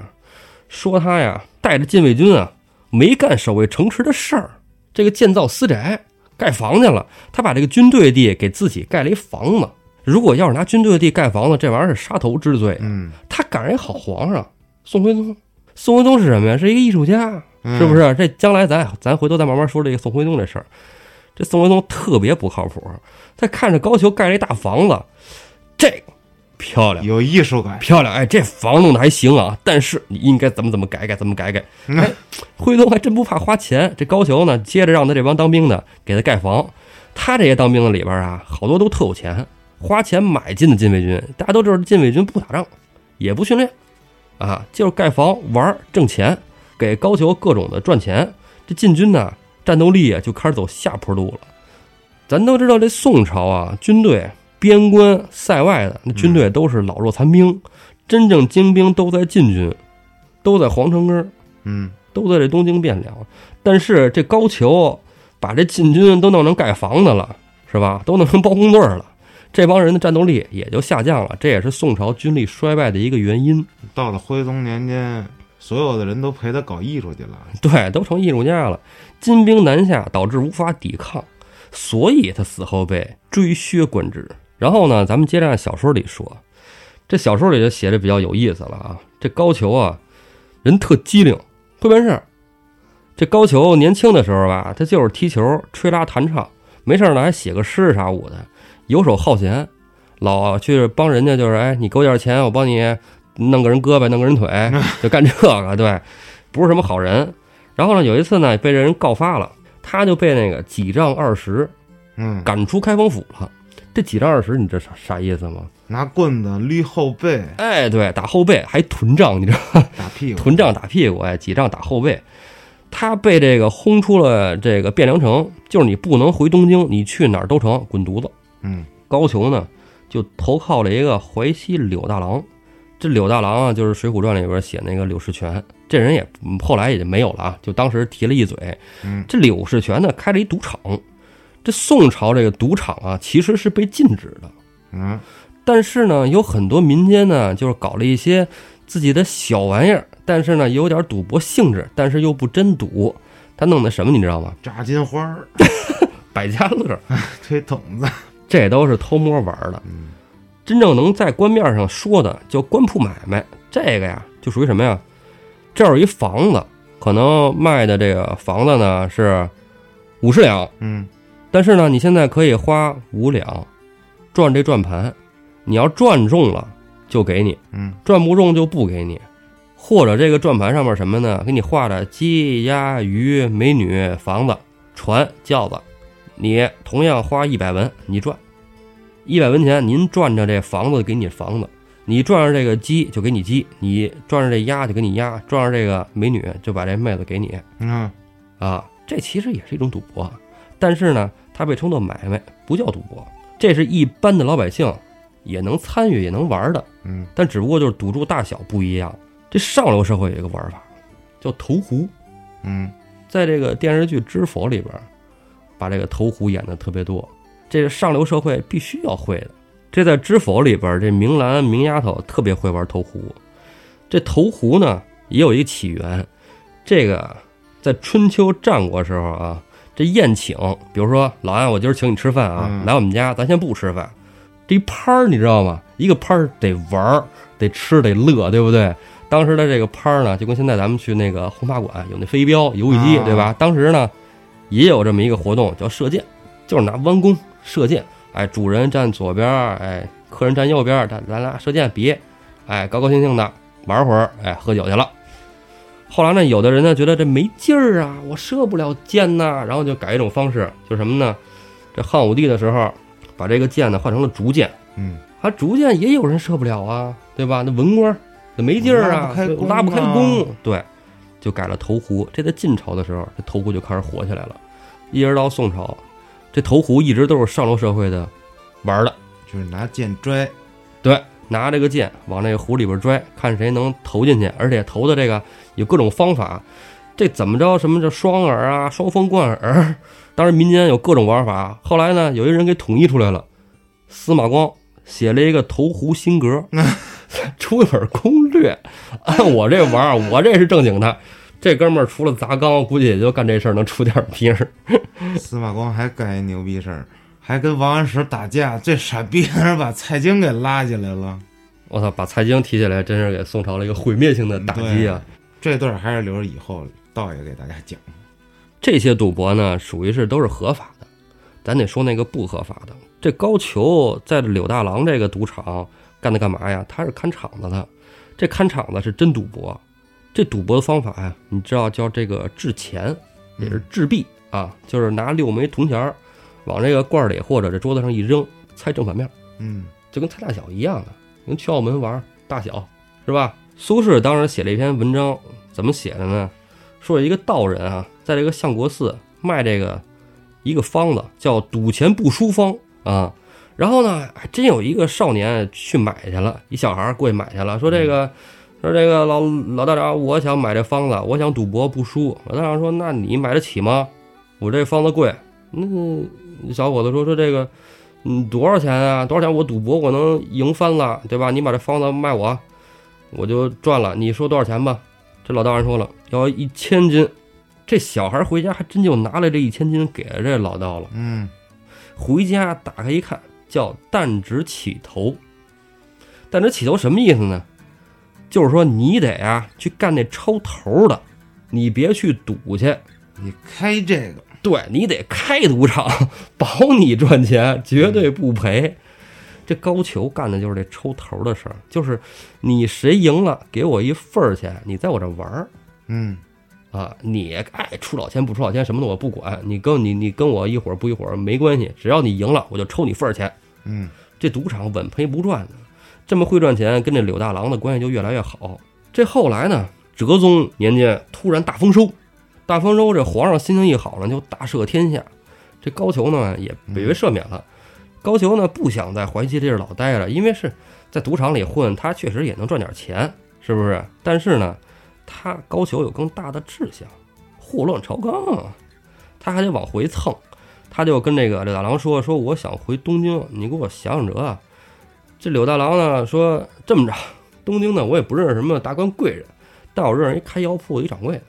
Speaker 1: 说他呀，带着禁卫军啊，没干守卫城池的事儿，这个建造私宅、盖房去了。他把这个军队地给自己盖了一房子。如果要是拿军队地盖房子，这玩意儿是杀头之罪。
Speaker 2: 嗯，
Speaker 1: 他赶上一好皇上宋徽宗，宋徽宗是什么呀？是一个艺术家，
Speaker 2: 嗯
Speaker 1: 是不？是？这将来咱咱回头再慢慢说这个宋徽宗这事儿。这宋徽宗特别不靠谱，他看着高俅盖了一大房子，这个漂亮
Speaker 2: 有艺术感，
Speaker 1: 漂亮，哎，这房弄得还行啊，但是你应该怎么怎么改改，怎么改改。
Speaker 2: 嗯
Speaker 1: 哎，徽宗还真不怕花钱，这高俅呢，接着让他这帮当兵的给他盖房。他这些当兵的里边啊，好多都特有钱，花钱买进的禁卫军。大家都知道，禁卫军不打仗，也不训练，啊，就是盖房玩儿挣钱，给高俅各种的赚钱。这禁军呢，战斗力啊就开始走下坡路了。咱都知道，这宋朝啊，军队边关塞外的那军队都是老弱残兵，真正精兵都在禁军，都在皇城根儿，
Speaker 2: 嗯，
Speaker 1: 都在这东京汴梁。但是这高俅把这禁军都弄成盖房子了，是吧？都弄成包工队了，这帮人的战斗力也就下降了，这也是宋朝军力衰败的一个原因。
Speaker 2: 到了徽宗年间，所有的人都陪他搞艺术去了，
Speaker 1: 对，都成艺术家了。金兵南下，导致无法抵抗，所以他死后被追削官职。然后呢，咱们接着按小说里说，这小说里就写的比较有意思了啊。这高俅啊，人特机灵，会办事儿。这高俅年轻的时候吧，他就是踢球、吹拉弹唱，没事儿呢还写个诗啥舞的，游手好闲，老去帮人家就是哎，你给我点钱，我帮你弄个人胳膊，弄个人腿，就干这个，对，不是什么好人。然后呢，有一次呢，被这人告发了，他就被那个几丈二十
Speaker 2: 嗯，
Speaker 1: 赶出开封府了。这几丈二十，你这啥啥意思吗？
Speaker 2: 拿棍子捋后背，
Speaker 1: 哎，对，打后背还臀仗，你知道吗？
Speaker 2: 打屁股，
Speaker 1: 臀仗打屁股，哎，几仗打后背。他被这个轰出了这个汴梁城，就是你不能回东京，你去哪儿都成，滚犊子。
Speaker 2: 嗯
Speaker 1: 高俅呢，就投靠了一个淮西柳大郎。这柳大郎啊，就是《水浒传》里边写那个柳世权，这人也嗯后来也就没有了啊，就当时提了一嘴。
Speaker 2: 嗯
Speaker 1: 这柳世权呢，开了一赌场。这宋朝这个赌场啊，其实是被禁止的，
Speaker 2: 嗯
Speaker 1: 但是呢，有很多民间呢，就是搞了一些自己的小玩意儿，但是呢，有点赌博性质，但是又不真赌。他弄的什么，你知道吗？
Speaker 2: 炸金花儿，
Speaker 1: 百家乐，
Speaker 2: 推筒子，
Speaker 1: 这都是偷摸玩的。
Speaker 2: 嗯
Speaker 1: 真正能在官面上说的叫官铺买卖，这个呀就属于什么呀？这儿有一房子，可能卖的这个房子呢是五十两，
Speaker 2: 嗯
Speaker 1: 但是呢，你现在可以花五两转这转盘，你要转中了就给你，
Speaker 2: 嗯
Speaker 1: 转不中就不给你。或者这个转盘上面什么呢？给你画着鸡、鸭、鱼、美女、房子、船、轿子，你同样花一百文，你转一百文钱，您转着这房子给你房子，你转着这个鸡就给你鸡，你转着这鸭就给你鸭，转着这个美女就把这妹子给你
Speaker 2: 嗯
Speaker 1: 啊。这其实也是一种赌博，但是呢，它被称作买卖，不叫赌博。这是一般的老百姓也能参与也能玩的，
Speaker 2: 嗯
Speaker 1: 但只不过就是赌注大小不一样。这上流社会有一个玩法叫投壶，
Speaker 2: 嗯
Speaker 1: 在这个电视剧《知否》里边，把这个投壶演的特别多，这是上流社会必须要会的。这在《知否》里边，这明兰明丫头特别会玩投壶。这投壶呢，也有一个起源，这个在春秋战国时候啊，这宴请，比如说老安，我今儿请你吃饭啊，
Speaker 2: 嗯
Speaker 1: 来我们家，咱先不吃饭，这一拍儿你知道吗？一个拍儿得玩儿，得吃，得乐，对不对？当时的这个拍儿呢，就跟现在咱们去那个轰趴馆有那飞镖、游戏机，
Speaker 2: 啊
Speaker 1: 对吧？当时呢，也有这么一个活动叫射箭，就是拿弯弓射箭。哎，主人站左边儿，哎，客人站右边儿，咱咱俩射箭比，哎，高高兴兴的玩会儿，哎，喝酒去了。后来呢，有的人呢觉得这没劲儿啊，我射不了箭呐，然后就改一种方式，就是什么呢？这汉武帝的时候，把这个箭呢换成了竹箭，
Speaker 2: 嗯。
Speaker 1: 啊，竹箭也有人射不了啊，对吧？那文官那没劲儿啊，
Speaker 2: 拉不开弓
Speaker 1: 拉不开
Speaker 2: 啊
Speaker 1: 弓，对，就改了投壶。这在晋朝的时候，这投壶就开始火起来了，一直到宋朝，这投壶一直都是上流社会的玩儿的，
Speaker 2: 就是拿剑拽，
Speaker 1: 对，拿这个剑往这个壶里边拽，看谁能投进去，而且投的这个有各种方法。这怎么着？什么叫双耳啊、双风贯耳？当然民间有各种玩法。后来呢，有一人给统一出来了，司马光写了一个投壶心格，出一本攻略。按我这玩儿，我这是正经的。这哥们儿除了砸缸，估计也就干这事儿能出点名儿。
Speaker 2: 司马光还干一牛逼事儿，还跟王安石打架，这傻逼还是把蔡京给拉进来了。
Speaker 1: 我操，把蔡京提起来，真是给宋朝了一个毁灭性的打击啊！
Speaker 2: 这段还是留着以后道爷给大家讲。
Speaker 1: 这些赌博呢，属于是都是合法的，咱得说那个不合法的。这高俅在柳大郎这个赌场干的干嘛呀？他是看场子的，这看场子是真赌博。这赌博的方法呀，你知道叫这个掷钱，也是掷币啊，就是拿六枚铜钱儿往这个罐儿里或者这桌子上一扔，猜正反面，
Speaker 2: 嗯
Speaker 1: 就跟猜大小一样的，跟去澳门玩大小是吧？苏轼当时写了一篇文章，怎么写的呢？说有一个道人啊，在这个相国寺卖这个一个方子，叫赌钱不输方啊。然后呢，还真有一个少年去买去了，一小孩儿过去买去了，说这个，说这个老老道长，我想买这方子，我想赌博不输。老道长说，那你买得起吗？我这方子贵。那小伙子说说这个，嗯，多少钱啊？多少钱？我赌博我能赢翻了，对吧？你把这房子卖我，我就赚了。你说多少钱吧？这老道人说了，要一千斤。这小孩回家还真就拿了这一千斤给了这老道了。
Speaker 2: 嗯
Speaker 1: 回家打开一看，叫弹指起头。弹指起头什么意思呢？就是说你得啊去干那抽头的，你别去赌去。
Speaker 2: 你开这个，
Speaker 1: 对你得开赌场，保你赚钱，绝对不赔。这高俅干的就是这抽头的事儿，就是你谁赢了，给我一份儿钱，你在我这玩儿
Speaker 2: 嗯
Speaker 1: 啊，你爱出老千不出老千什么的我不管，你跟你你跟我一会儿不一会儿没关系，只要你赢了，我就抽你份儿钱。
Speaker 2: 嗯
Speaker 1: 这赌场稳赔不赚的，这么会赚钱，跟这柳大郎的关系就越来越好。这后来呢，哲宗年间突然大丰收，大丰收，这皇上心情一好呢，就大赦天下。这高俅呢也被被赦免了。高俅呢不想在淮西这地儿老待着，因为是在赌场里混，他确实也能赚点钱，是不是？但是呢，他高俅有更大的志向，祸乱朝纲啊，他还得往回蹭。他就跟这个柳大郎说：“说我想回东京，你给我想想辙啊。”这柳大郎呢说：“这么着，东京呢我也不认识什么达官贵人，但我认识一开药铺的一掌柜的。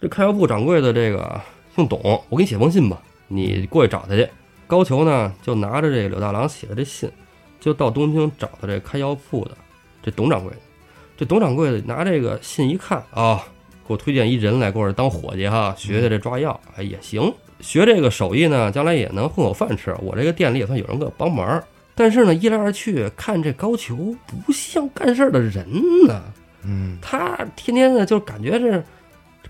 Speaker 1: 这开药铺掌柜的这个姓董，我给你写封信吧，你过去找他去。”高俅呢就拿着这个柳大郎写的这信，就到东京找他这开药铺的这董掌柜的。这董掌柜的拿这个信一看啊、给我推荐一人来给我这当伙计哈，学学这抓药，哎也行。学这个手艺呢，将来也能混口饭吃。我这个店里也算有人给我帮忙。但是呢，一来二去，看这高俅不像干事儿的人呢，
Speaker 2: 嗯
Speaker 1: 他天天呢就感觉是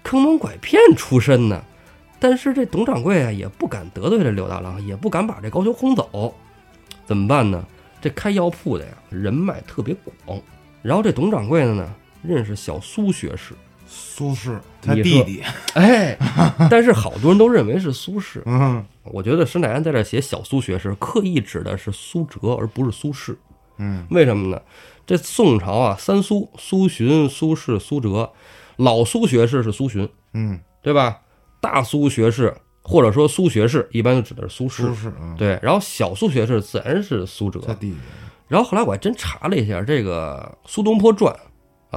Speaker 1: 坑蒙拐骗出身呢。但是这董掌柜啊，也不敢得罪这柳大郎，也不敢把这高俅轰走，怎么办呢？这开药铺的呀，人脉特别广。然后这董掌柜的呢，认识小苏学士，
Speaker 2: 苏轼他
Speaker 1: 你
Speaker 2: 弟弟，
Speaker 1: 哎，但是好多人都认为是苏轼。
Speaker 2: 嗯
Speaker 1: 我觉得施耐庵在这写小苏学士，刻意指的是苏辙，而不是苏轼。
Speaker 2: 嗯
Speaker 1: 为什么呢？这宋朝啊，三苏：苏洵、苏轼、苏辙。老苏学士是苏洵，
Speaker 2: 嗯，
Speaker 1: 对吧？大苏学士或者说苏学士，一般就指的是苏轼。
Speaker 2: 苏轼，嗯，
Speaker 1: 对，然后小苏学士自然是苏辙。然后后来我还真查了一下这个《苏东坡传》，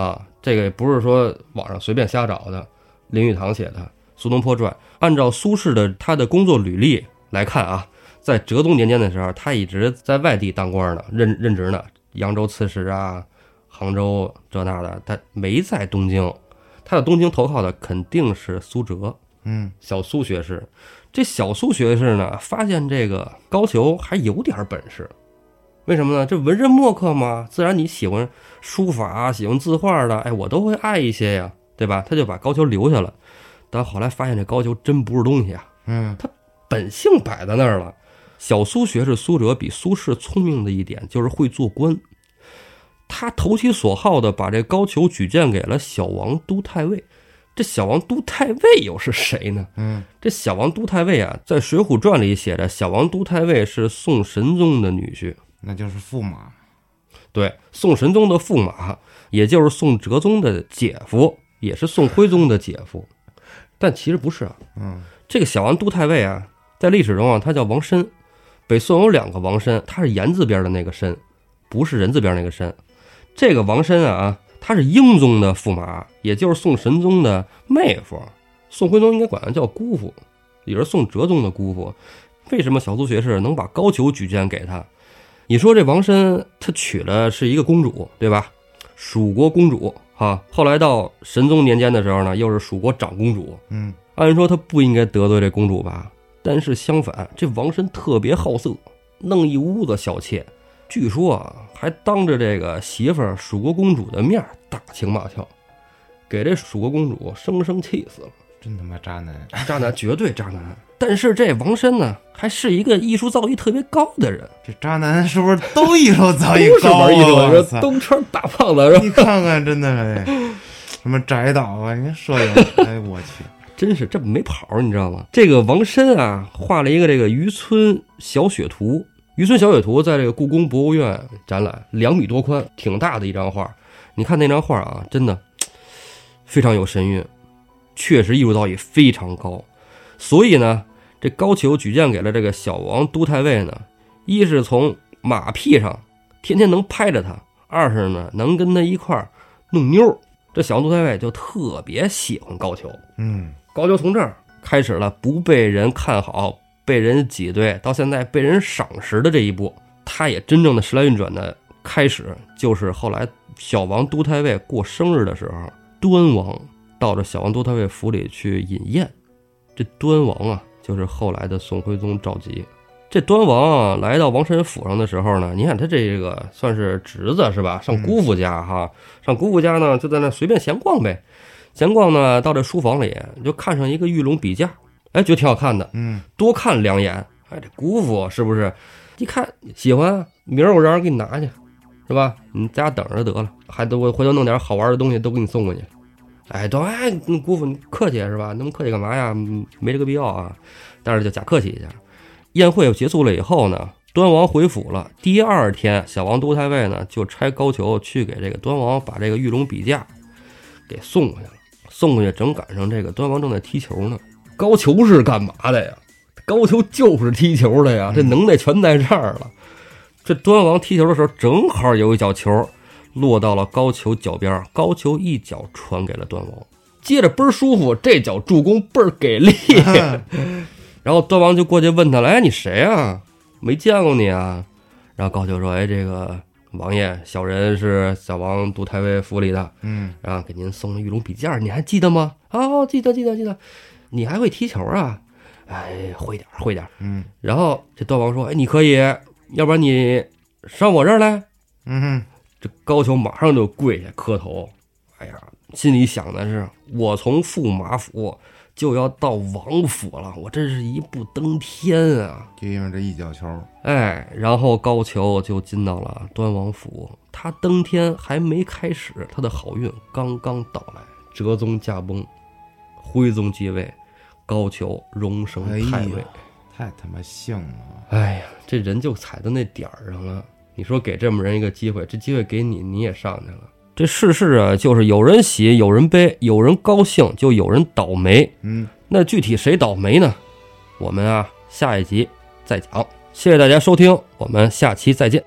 Speaker 1: 啊，这个不是说网上随便瞎找的，林语堂写的《苏东坡传》。按照苏轼的他的工作履历来看啊，在哲宗年间的时候，他一直在外地当官呢，任任职呢，扬州刺史啊，杭州这那的，他没在东京。他在东京投靠的肯定是苏辙，
Speaker 2: 嗯
Speaker 1: 小苏学士。这小苏学士呢，发现这个高俅还有点本事，为什么呢？这文人墨客嘛，自然你喜欢书法、喜欢字画的，哎，我都会爱一些呀，对吧？他就把高俅留下了。但后来发现这高俅真不是东西啊，
Speaker 2: 嗯他
Speaker 1: 本性摆在那儿了。小苏学士苏辙比苏轼聪明的一点就是会做官，他投其所好的把这高俅举荐给了小王都太尉。这小王都太尉又是谁呢？
Speaker 2: 嗯
Speaker 1: 这小王都太尉啊，在《水浒传》里写着，小王都太尉是宋神宗的女婿。
Speaker 2: 那就是驸马，
Speaker 1: 对，宋神宗的驸马，也就是宋哲宗的姐夫，也是宋徽宗的姐夫。但其实不是啊，
Speaker 2: 嗯
Speaker 1: 这个小王都太尉啊，在历史中啊，他叫王申。北宋有两个王申，他是言字边的那个申，不是人字边那个申。这个王申啊，他是英宗的驸马，也就是宋神宗的妹夫。宋徽宗应该管他叫姑父，也是宋哲宗的姑父。为什么小苏学士能把高俅举荐给他？你说这王申他娶的是一个公主，对吧？蜀国公主哈，后来到神宗年间的时候呢，又是蜀国长公主。
Speaker 2: 嗯
Speaker 1: 按说他不应该得罪这公主吧，但是相反，这王申特别好色，弄一屋子小妾，据说啊，还当着这个媳妇儿蜀国公主的面儿打情骂俏，给这蜀国公主生生气死了。
Speaker 2: 真他妈渣男，
Speaker 1: 渣男，绝对渣男。但是这王申呢，还是一个艺术造诣特别高的人，
Speaker 2: 这渣男是不是都艺术造诣高啊？我
Speaker 1: 的，
Speaker 2: 操！
Speaker 1: 东川大胖子？
Speaker 2: 你看看，真的是什么宅导啊，你看摄影，哎我去，
Speaker 1: 真是这没跑儿，你知道吗？这个王申啊，画了一个这个渔村小雪图。渔村小野图在这个故宫博物院展览，两米多宽，挺大的一张画。你看那张画啊，真的非常有神韵，确实艺术造诣非常高。所以呢，这高俅举荐给了这个小王都太尉呢，一是从马屁上天天能拍着他，二是呢能跟他一块儿弄妞儿。这小王都太尉就特别喜欢高俅。
Speaker 2: 嗯
Speaker 1: 高俅从这儿开始了不被人看好、被人挤兑，到现在被人赏识的这一步。他也真正的时来运转的开始，就是后来小王都太尉过生日的时候，端王到这小王都太尉府里去饮宴。这端王啊，就是后来的宋徽宗赵佶。这端王啊，来到王申府上的时候呢，你看他这个算是侄子是吧？上姑父家哈，上姑父家呢，就在那随便闲逛呗。闲逛呢，到这书房里就看上一个玉龙笔架，哎，觉得挺好看的，
Speaker 2: 嗯
Speaker 1: 多看两眼。哎，这姑父是不是？一看喜欢啊，明儿我让人给你拿去，是吧？你在家等着得了，还得我回头弄点好玩的东西都给你送过去。哎，都姑父你客气是吧？那么客气干嘛呀？嗯没这个必要啊。但是就假客气一下。宴会结束了以后呢，端王回府了。第二天，小王都太尉呢就差高俅去给这个端王把这个玉龙笔架给送过去了。送过去正赶上这个端王正在踢球呢。高俅是干嘛的呀？高俅就是踢球的呀，这能耐全在这儿了。这端王踢球的时候，正好有一脚球落到了高俅脚边儿，高俅一脚传给了端王，接着倍儿舒服，这脚助攻倍儿给力。然后端王就过去问他了：“哎，你谁啊？没见过你啊？”然后高俅说：“哎，这个王爷，小人是小王杜太尉府里的，
Speaker 2: 嗯
Speaker 1: 然后给您送了玉龙笔架，你还记得吗？哦，记得，记得，记得。你还会踢球啊？哎，会点儿，会点儿。
Speaker 2: 嗯
Speaker 1: 然后这端王说：“哎，你可以，要不然你上我这儿来。
Speaker 2: 嗯哼，”
Speaker 1: 这高俅马上就跪下磕头。哎呀，心里想的是：我从驸马府就要到王府了，我这是一步登天啊！
Speaker 2: 就因为这一脚球，
Speaker 1: 哎，然后高俅就进到了端王府。他登天还没开始，他的好运刚刚到来。哲宗驾崩，徽宗继位，高俅荣升
Speaker 2: 哎
Speaker 1: 太尉
Speaker 2: 呀。，太他妈幸了！
Speaker 1: 哎呀，这人就踩到那点儿上了。你说给这么人一个机会，这机会给你，你也上去了。这世事啊，就是有人喜，有人悲，有人高兴，就有人倒霉。
Speaker 2: 嗯，
Speaker 1: 那具体谁倒霉呢？我们啊，下一集再讲。谢谢大家收听，我们下期再见。